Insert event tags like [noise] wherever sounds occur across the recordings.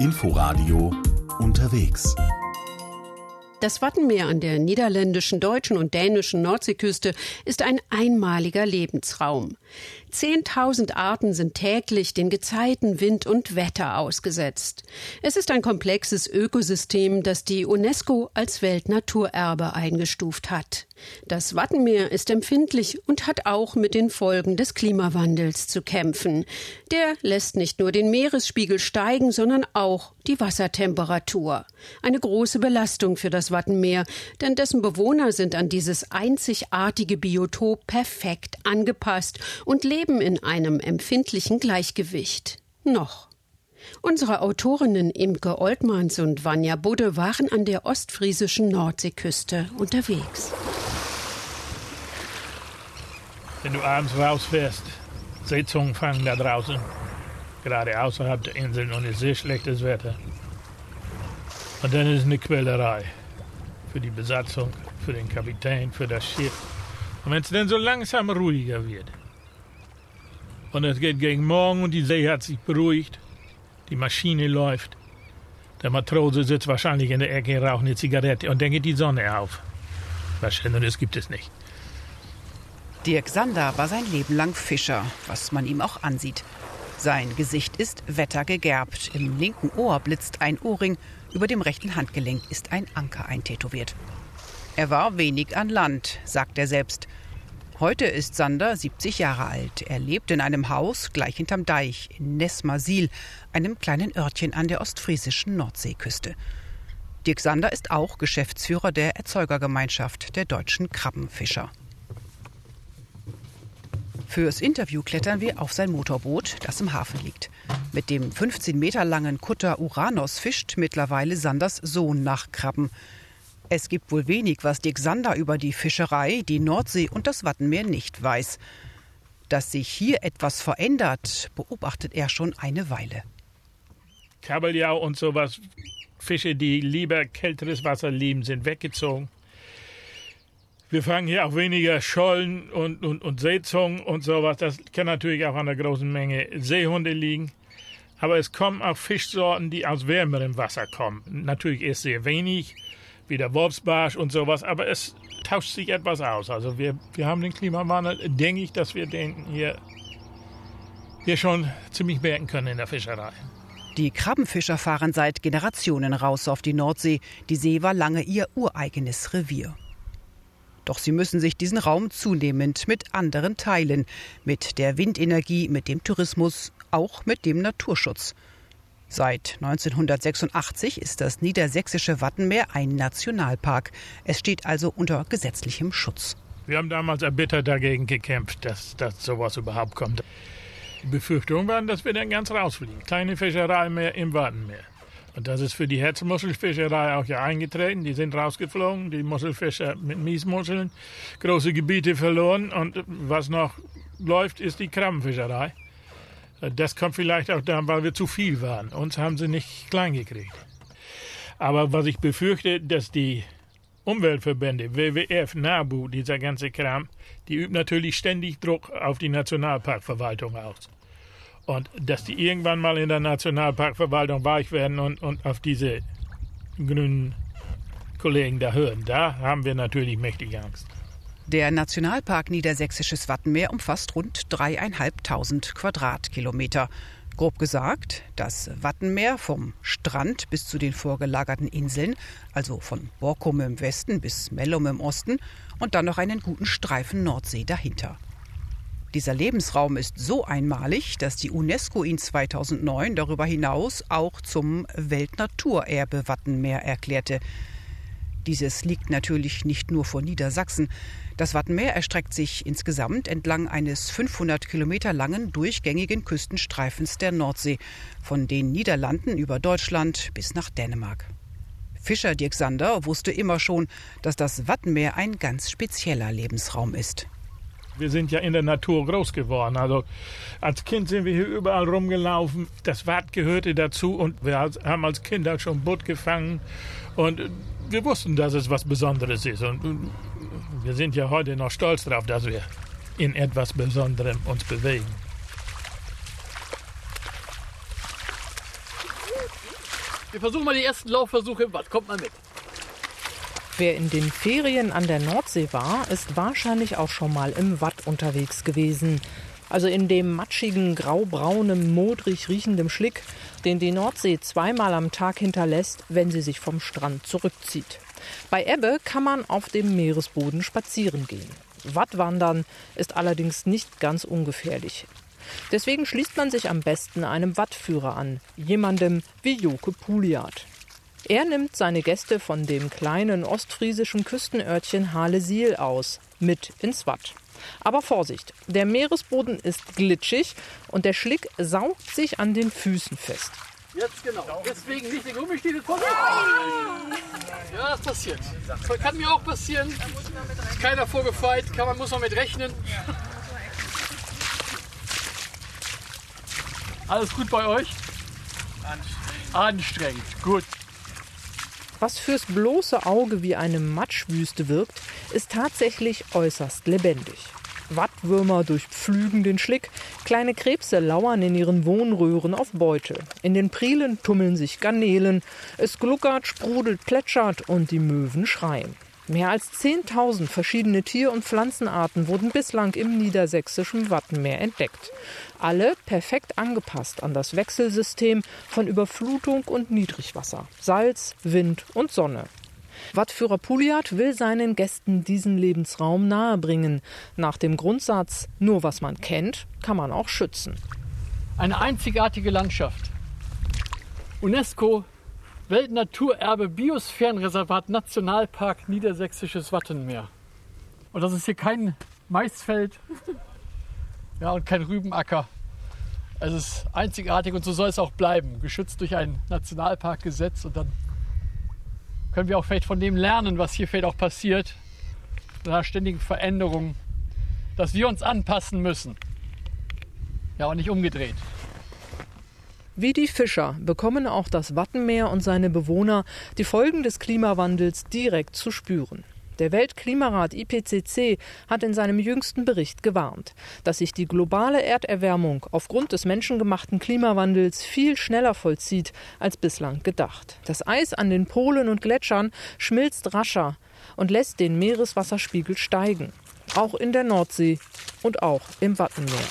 Inforadio unterwegs. Das Wattenmeer an der niederländischen, deutschen und dänischen Nordseeküste ist ein einmaliger Lebensraum. Zehntausend Arten sind täglich den Gezeiten, Wind und Wetter ausgesetzt. Es ist ein komplexes Ökosystem, das die UNESCO als Weltnaturerbe eingestuft hat. Das Wattenmeer ist empfindlich und hat auch mit den Folgen des Klimawandels zu kämpfen. Der lässt nicht nur den Meeresspiegel steigen, sondern auch die Wassertemperatur. Eine große Belastung für das Wattenmeer, denn dessen Bewohner sind an dieses einzigartige Biotop perfekt angepasst und leben in einem empfindlichen Gleichgewicht. Noch. Unsere Autorinnen Imke Oltmanns und Vanja Budde waren an der ostfriesischen Nordseeküste unterwegs. Wenn du abends rausfährst, Seezungen fangen da draußen, gerade außerhalb der Inseln und es ist sehr schlechtes Wetter. Und dann ist es eine Quälerei für die Besatzung, für den Kapitän, für das Schiff. Und wenn es dann so langsam ruhiger wird und es geht gegen Morgen und die See hat sich beruhigt, die Maschine läuft, der Matrose sitzt wahrscheinlich in der Ecke, raucht eine Zigarette und dann geht die Sonne auf. Was Schöneres gibt es nicht. Dirk Sander war sein Leben lang Fischer, was man ihm auch ansieht. Sein Gesicht ist wettergegerbt. Im linken Ohr blitzt ein Ohrring, über dem rechten Handgelenk ist ein Anker eintätowiert. Er war wenig an Land, sagt er selbst. Heute ist Sander 70 Jahre alt. Er lebt in einem Haus gleich hinterm Deich in Nesmasil, einem kleinen Örtchen an der ostfriesischen Nordseeküste. Dirk Sander ist auch Geschäftsführer der Erzeugergemeinschaft der deutschen Krabbenfischer. Fürs Interview klettern wir auf sein Motorboot, das im Hafen liegt. Mit dem 15 Meter langen Kutter Uranus fischt mittlerweile Sanders Sohn nach Krabben. Es gibt wohl wenig, was Dirk Sander über die Fischerei, die Nordsee und das Wattenmeer nicht weiß. Dass sich hier etwas verändert, beobachtet er schon eine Weile. Kabeljau und sowas, Fische, die lieber kälteres Wasser lieben, sind weggezogen. Wir fangen hier auch weniger Schollen und, und, und Seezungen und sowas. Das kann natürlich auch an der großen Menge Seehunde liegen. Aber es kommen auch Fischsorten, die aus wärmerem Wasser kommen. Natürlich erst sehr wenig, wie der Wolfsbarsch und sowas, aber es tauscht sich etwas aus. Also wir, wir haben den Klimawandel, denke ich, dass wir den hier, hier schon ziemlich merken können in der Fischerei. Die Krabbenfischer fahren seit Generationen raus auf die Nordsee. Die See war lange ihr ureigenes Revier. Doch sie müssen sich diesen Raum zunehmend mit anderen teilen, mit der Windenergie, mit dem Tourismus, auch mit dem Naturschutz. Seit 1986 ist das niedersächsische Wattenmeer ein Nationalpark. Es steht also unter gesetzlichem Schutz. Wir haben damals erbittert dagegen gekämpft, dass, dass sowas überhaupt kommt. Die Befürchtung war, dass wir dann ganz rausfliegen. Keine Fischerei mehr im Wattenmeer. Und das ist für die Herzmuschelfischerei auch ja eingetreten. Die sind rausgeflogen, die Muschelfischer mit Miesmuscheln, große Gebiete verloren. Und was noch läuft, ist die Krabbenfischerei. Das kommt vielleicht auch daran, weil wir zu viel waren. Uns haben sie nicht klein gekriegt. Aber was ich befürchte, dass die Umweltverbände, WWF, NABU, dieser ganze Kram, die üben natürlich ständig Druck auf die Nationalparkverwaltung aus. Und dass die irgendwann mal in der Nationalparkverwaltung weich werden und, und auf diese grünen Kollegen da hören, da haben wir natürlich mächtige Angst. Der Nationalpark Niedersächsisches Wattenmeer umfasst rund dreieinhalbtausend Quadratkilometer. Grob gesagt, das Wattenmeer vom Strand bis zu den vorgelagerten Inseln, also von Borkum im Westen bis Mellum im Osten und dann noch einen guten Streifen Nordsee dahinter. Dieser Lebensraum ist so einmalig, dass die UNESCO ihn 2009 darüber hinaus auch zum Weltnaturerbe Wattenmeer erklärte. Dieses liegt natürlich nicht nur vor Niedersachsen. Das Wattenmeer erstreckt sich insgesamt entlang eines 500 Kilometer langen durchgängigen Küstenstreifens der Nordsee, von den Niederlanden über Deutschland bis nach Dänemark. Fischer Dirk Sander wusste immer schon, dass das Wattenmeer ein ganz spezieller Lebensraum ist. Wir sind ja in der Natur groß geworden. Also als Kind sind wir hier überall rumgelaufen. Das Watt gehörte dazu und wir haben als Kinder schon Butt gefangen und wir wussten, dass es was Besonderes ist. Und wir sind ja heute noch stolz darauf, dass wir in etwas Besonderem uns bewegen. Wir versuchen mal die ersten Laufversuche im Watt. Kommt mal mit. Wer in den Ferien an der Nordsee war, ist wahrscheinlich auch schon mal im Watt unterwegs gewesen. Also in dem matschigen, graubraunen, modrig riechenden Schlick, den die Nordsee zweimal am Tag hinterlässt, wenn sie sich vom Strand zurückzieht. Bei Ebbe kann man auf dem Meeresboden spazieren gehen. Wattwandern ist allerdings nicht ganz ungefährlich. Deswegen schließt man sich am besten einem Wattführer an, jemandem wie Joke Puliat. Er nimmt seine Gäste von dem kleinen ostfriesischen Küstenörtchen Halesiel aus, mit ins Watt. Aber Vorsicht, der Meeresboden ist glitschig und der Schlick saugt sich an den Füßen fest. Jetzt genau. Deswegen nicht den Gummistiefel vor. Ja, das passiert. Das kann mir auch passieren. Ist keiner vorgefeit, kann, man muss man mit rechnen. Alles gut bei euch? Anstrengend. Anstrengend, gut. Was fürs bloße Auge wie eine Matschwüste wirkt, ist tatsächlich äußerst lebendig. Wattwürmer durchpflügen den Schlick, kleine Krebse lauern in ihren Wohnröhren auf Beute. In den Prielen tummeln sich Garnelen, es gluckert, sprudelt, plätschert und die Möwen schreien. Mehr als 10.000 verschiedene Tier- und Pflanzenarten wurden bislang im niedersächsischen Wattenmeer entdeckt. Alle perfekt angepasst an das Wechselsystem von Überflutung und Niedrigwasser, Salz, Wind und Sonne. Wattführer Puliat will seinen Gästen diesen Lebensraum nahebringen. Nach dem Grundsatz, nur was man kennt, kann man auch schützen. Eine einzigartige Landschaft. UNESCO Weltnaturerbe Biosphärenreservat Nationalpark Niedersächsisches Wattenmeer. Und das ist hier kein Maisfeld [laughs] ja, und kein Rübenacker. Es ist einzigartig und so soll es auch bleiben, geschützt durch ein Nationalparkgesetz. Und dann können wir auch vielleicht von dem lernen, was hier vielleicht auch passiert, einer ständigen Veränderung, dass wir uns anpassen müssen. Ja, und nicht umgedreht. Wie die Fischer bekommen auch das Wattenmeer und seine Bewohner die Folgen des Klimawandels direkt zu spüren. Der Weltklimarat IPCC hat in seinem jüngsten Bericht gewarnt, dass sich die globale Erderwärmung aufgrund des menschengemachten Klimawandels viel schneller vollzieht als bislang gedacht. Das Eis an den Polen und Gletschern schmilzt rascher und lässt den Meereswasserspiegel steigen, auch in der Nordsee und auch im Wattenmeer.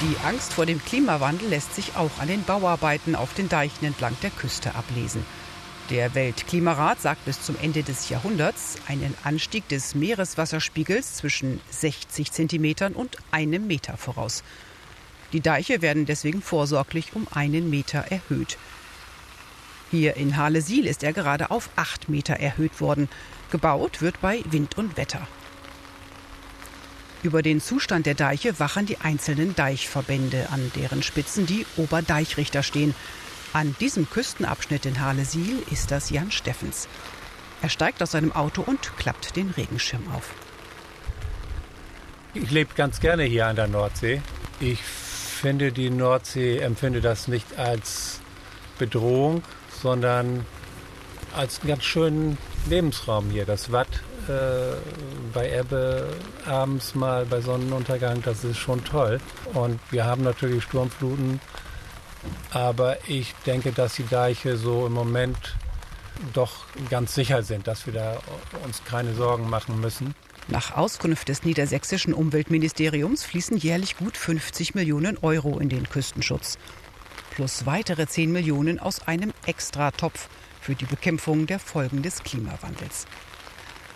Die Angst vor dem Klimawandel lässt sich auch an den Bauarbeiten auf den Deichen entlang der Küste ablesen. Der Weltklimarat sagt bis zum Ende des Jahrhunderts einen Anstieg des Meereswasserspiegels zwischen 60 cm und einem Meter voraus. Die Deiche werden deswegen vorsorglich um einen Meter erhöht. Hier in Halesiel ist er gerade auf acht Meter erhöht worden. Gebaut wird bei Wind und Wetter. Über den Zustand der Deiche wachen die einzelnen Deichverbände, an deren Spitzen die Oberdeichrichter stehen. An diesem Küstenabschnitt in Halesiel ist das Jan Steffens. Er steigt aus seinem Auto und klappt den Regenschirm auf. Ich lebe ganz gerne hier an der Nordsee. Ich finde die Nordsee, empfinde das nicht als Bedrohung, sondern als einen ganz schönen Lebensraum hier. Das Watt äh, bei Ebbe abends mal bei Sonnenuntergang, das ist schon toll. Und wir haben natürlich Sturmfluten, aber ich denke, dass die Deiche so im Moment doch ganz sicher sind, dass wir da uns keine Sorgen machen müssen. Nach Auskunft des niedersächsischen Umweltministeriums fließen jährlich gut 50 Millionen Euro in den Küstenschutz. Plus weitere 10 Millionen aus einem Extratopf für die Bekämpfung der Folgen des Klimawandels.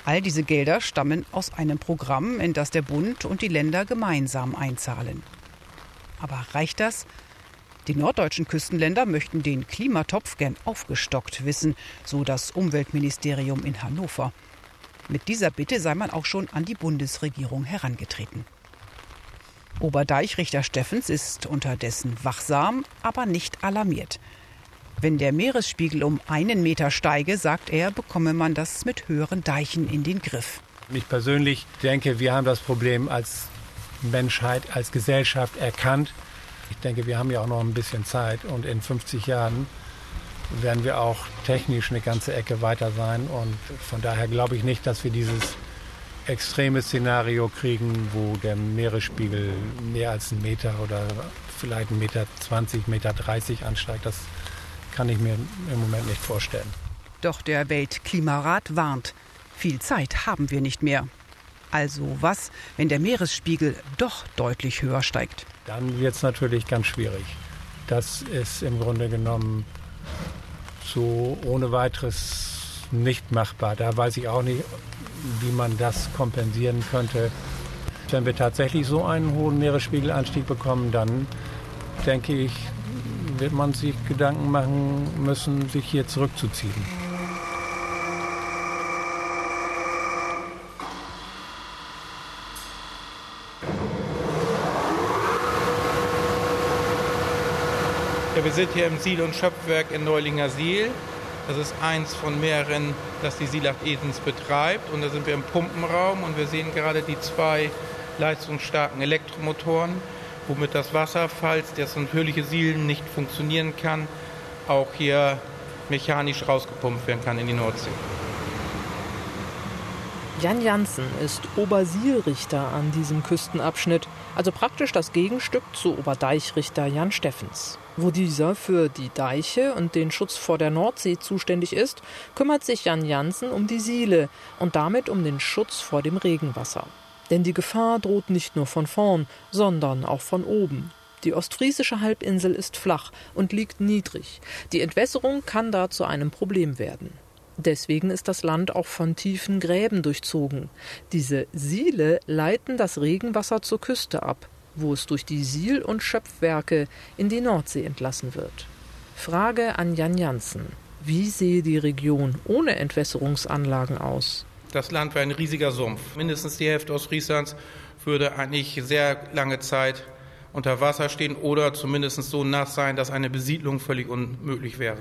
All diese Gelder stammen aus einem Programm, in das der Bund und die Länder gemeinsam einzahlen. Aber reicht das? Die norddeutschen Küstenländer möchten den Klimatopf gern aufgestockt wissen, so das Umweltministerium in Hannover. Mit dieser Bitte sei man auch schon an die Bundesregierung herangetreten. Oberdeichrichter Steffens ist unterdessen wachsam, aber nicht alarmiert. Wenn der Meeresspiegel um einen Meter steige, sagt er, bekomme man das mit höheren Deichen in den Griff. Ich persönlich denke, wir haben das Problem als Menschheit, als Gesellschaft erkannt. Ich denke, wir haben ja auch noch ein bisschen Zeit und in 50 Jahren werden wir auch technisch eine ganze Ecke weiter sein. Und von daher glaube ich nicht, dass wir dieses extreme Szenario kriegen, wo der Meeresspiegel mehr als einen Meter oder vielleicht 1,20 Meter, 20 Meter 30 ansteigt. Das kann ich mir im Moment nicht vorstellen. Doch der Weltklimarat warnt, viel Zeit haben wir nicht mehr. Also was, wenn der Meeresspiegel doch deutlich höher steigt? Dann wird es natürlich ganz schwierig. Das ist im Grunde genommen so ohne weiteres nicht machbar. Da weiß ich auch nicht, wie man das kompensieren könnte. Wenn wir tatsächlich so einen hohen Meeresspiegelanstieg bekommen, dann denke ich, wird man sich Gedanken machen müssen, sich hier zurückzuziehen. Wir sind hier im Siel- und Schöpfwerk in Neulinger Siel. Das ist eins von mehreren, das die Silach Edens betreibt. Und da sind wir im Pumpenraum und wir sehen gerade die zwei leistungsstarken Elektromotoren, womit das Wasser, falls das natürliche Sielen nicht funktionieren kann, auch hier mechanisch rausgepumpt werden kann in die Nordsee. Jan Janssen ist Obersielrichter an diesem Küstenabschnitt, also praktisch das Gegenstück zu Oberdeichrichter Jan Steffens. Wo dieser für die Deiche und den Schutz vor der Nordsee zuständig ist, kümmert sich Jan Janssen um die Siele und damit um den Schutz vor dem Regenwasser. Denn die Gefahr droht nicht nur von vorn, sondern auch von oben. Die ostfriesische Halbinsel ist flach und liegt niedrig. Die Entwässerung kann da zu einem Problem werden. Deswegen ist das Land auch von tiefen Gräben durchzogen. Diese Siele leiten das Regenwasser zur Küste ab, wo es durch die Siel- und Schöpfwerke in die Nordsee entlassen wird. Frage an Jan Janssen. Wie sehe die Region ohne Entwässerungsanlagen aus? Das Land wäre ein riesiger Sumpf. Mindestens die Hälfte Ostfrieslands würde eigentlich sehr lange Zeit unter Wasser stehen oder zumindest so nass sein, dass eine Besiedlung völlig unmöglich wäre.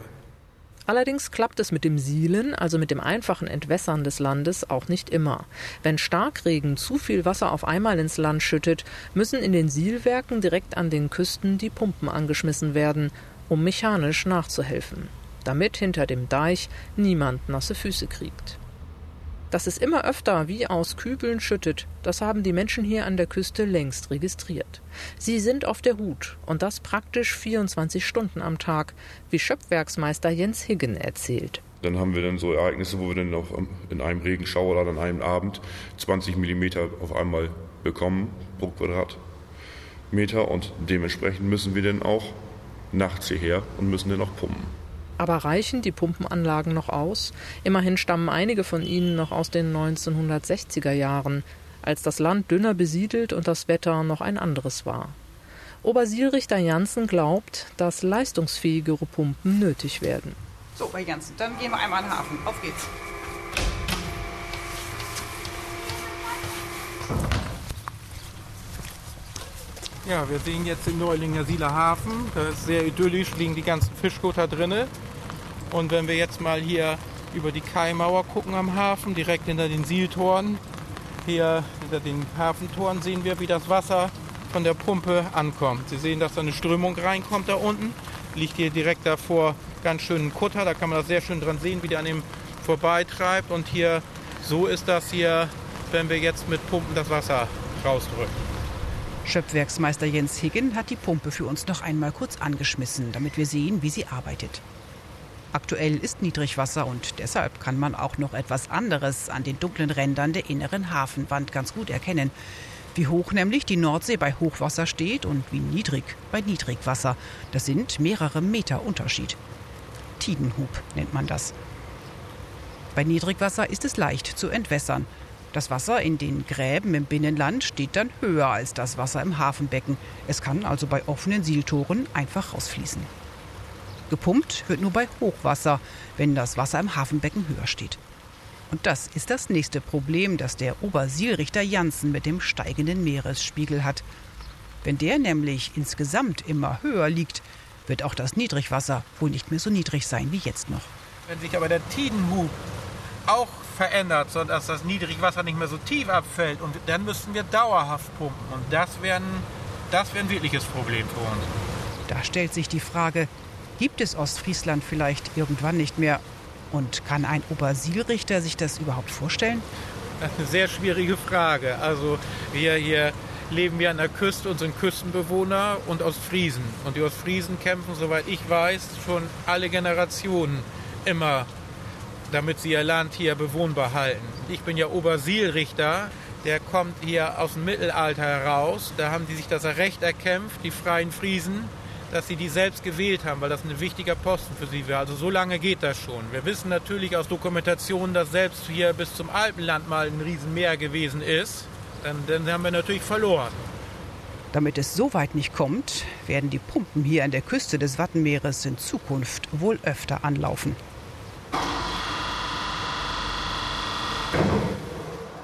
Allerdings klappt es mit dem Sielen, also mit dem einfachen Entwässern des Landes, auch nicht immer. Wenn Starkregen zu viel Wasser auf einmal ins Land schüttet, müssen in den Sielwerken direkt an den Küsten die Pumpen angeschmissen werden, um mechanisch nachzuhelfen, damit hinter dem Deich niemand nasse Füße kriegt. Dass es immer öfter wie aus Kübeln schüttet, das haben die Menschen hier an der Küste längst registriert. Sie sind auf der Hut und das praktisch 24 Stunden am Tag, wie Schöpfwerksmeister Jens Higgen erzählt. Dann haben wir dann so Ereignisse, wo wir dann auf, in einem Regenschauer oder an einem Abend 20 Millimeter auf einmal bekommen pro Quadratmeter und dementsprechend müssen wir dann auch nachts hierher und müssen dann auch pumpen. Aber reichen die Pumpenanlagen noch aus? Immerhin stammen einige von ihnen noch aus den 1960er Jahren, als das Land dünner besiedelt und das Wetter noch ein anderes war. Obersielrichter Janssen glaubt, dass leistungsfähigere Pumpen nötig werden. So, bei Janssen, dann gehen wir einmal an den Hafen. Auf geht's. Ja, wir sehen jetzt den Neulinger Sieler Hafen. Da ist sehr idyllisch, liegen die ganzen Fischkutter drinne. Und wenn wir jetzt mal hier über die Kaimauer gucken am Hafen, direkt hinter den Sieltoren, hier hinter den Hafentoren sehen wir, wie das Wasser von der Pumpe ankommt. Sie sehen, dass da eine Strömung reinkommt da unten. Liegt hier direkt davor ganz schön ein Kutter, da kann man das sehr schön dran sehen, wie der an dem vorbeitreibt. Und hier, so ist das hier, wenn wir jetzt mit Pumpen das Wasser rausdrücken. Schöpfwerksmeister Jens Higgen hat die Pumpe für uns noch einmal kurz angeschmissen, damit wir sehen, wie sie arbeitet. Aktuell ist Niedrigwasser und deshalb kann man auch noch etwas anderes an den dunklen Rändern der inneren Hafenwand ganz gut erkennen. Wie hoch nämlich die Nordsee bei Hochwasser steht und wie niedrig bei Niedrigwasser. Das sind mehrere Meter Unterschied. Tidenhub nennt man das. Bei Niedrigwasser ist es leicht zu entwässern. Das Wasser in den Gräben im Binnenland steht dann höher als das Wasser im Hafenbecken. Es kann also bei offenen Sieltoren einfach rausfließen. Gepumpt wird nur bei Hochwasser, wenn das Wasser im Hafenbecken höher steht. Und das ist das nächste Problem, das der Obersielrichter Janssen mit dem steigenden Meeresspiegel hat. Wenn der nämlich insgesamt immer höher liegt, wird auch das Niedrigwasser wohl nicht mehr so niedrig sein wie jetzt noch. Wenn sich aber der Tidenhub auch verändert, sodass das Niedrigwasser nicht mehr so tief abfällt. Und dann müssten wir dauerhaft pumpen. Und das wäre ein, das wär ein wirkliches Problem für uns. Da stellt sich die Frage, gibt es Ostfriesland vielleicht irgendwann nicht mehr? Und kann ein Obersielrichter sich das überhaupt vorstellen? Das ist eine sehr schwierige Frage. Also wir hier leben wir an der Küste und sind Küstenbewohner und Ostfriesen. Und die Ostfriesen kämpfen, soweit ich weiß, schon alle Generationen immer, damit sie ihr Land hier bewohnbar halten. Ich bin ja Obersielrichter, der kommt hier aus dem Mittelalter heraus. Da haben die sich das Recht erkämpft, die freien Friesen, dass sie die selbst gewählt haben, weil das ein wichtiger Posten für sie war. Also so lange geht das schon. Wir wissen natürlich aus Dokumentationen, dass selbst hier bis zum Alpenland mal ein Riesenmeer gewesen ist dann, dann haben wir natürlich verloren. Damit es so weit nicht kommt, werden die Pumpen hier an der Küste des Wattenmeeres in Zukunft wohl öfter anlaufen.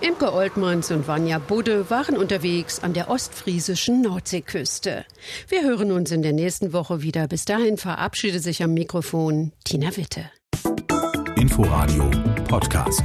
Imke Oltmanns und Vanja Budde waren unterwegs an der ostfriesischen Nordseeküste. Wir hören uns in der nächsten Woche wieder. Bis dahin verabschiedet sich am Mikrofon Tina Witte. Inforadio Podcast.